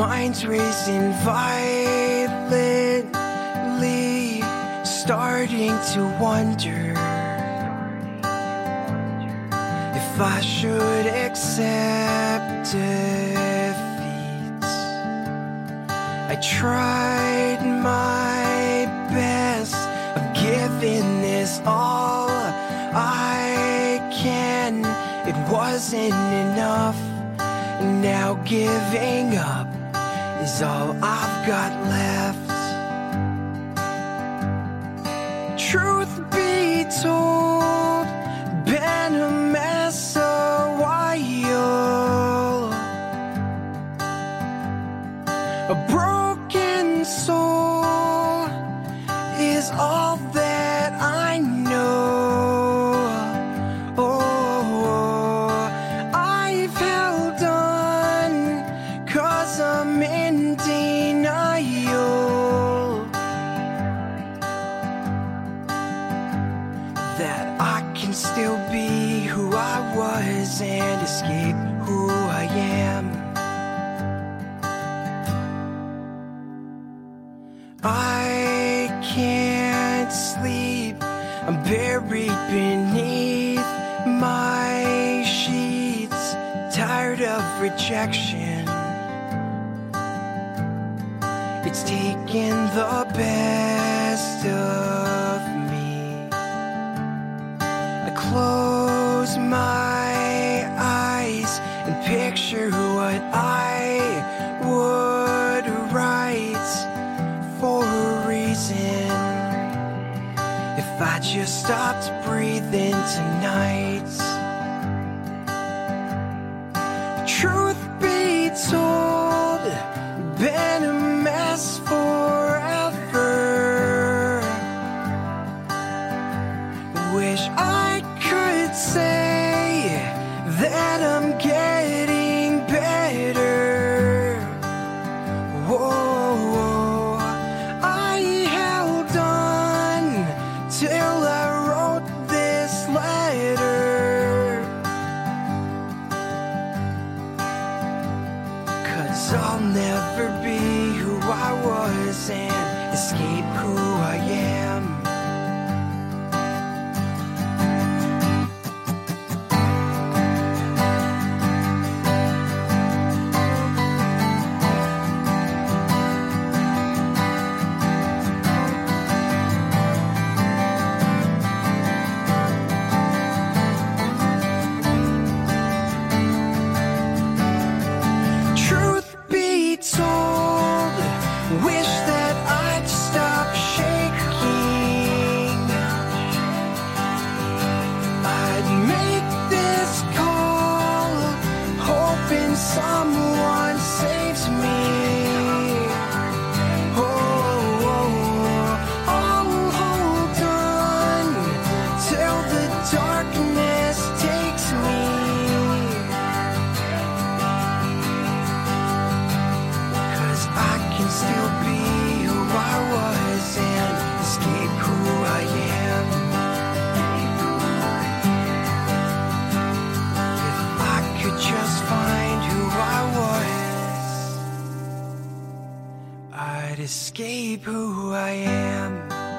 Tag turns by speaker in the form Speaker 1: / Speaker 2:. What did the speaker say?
Speaker 1: Mind's racing violently, starting to wonder if I should accept defeat. I tried my best of giving this all I can. It wasn't enough. Now giving up is all I've got left. Truth be told, been a mess a while. A broken soul is all and escape who I am. I can't sleep. I'm buried beneath my sheets, tired of rejection. It's taken the best of me. I close my If I just stopped breathing tonight. Truth be told, Cause I'll never be who I was and escape who someone escape who I am.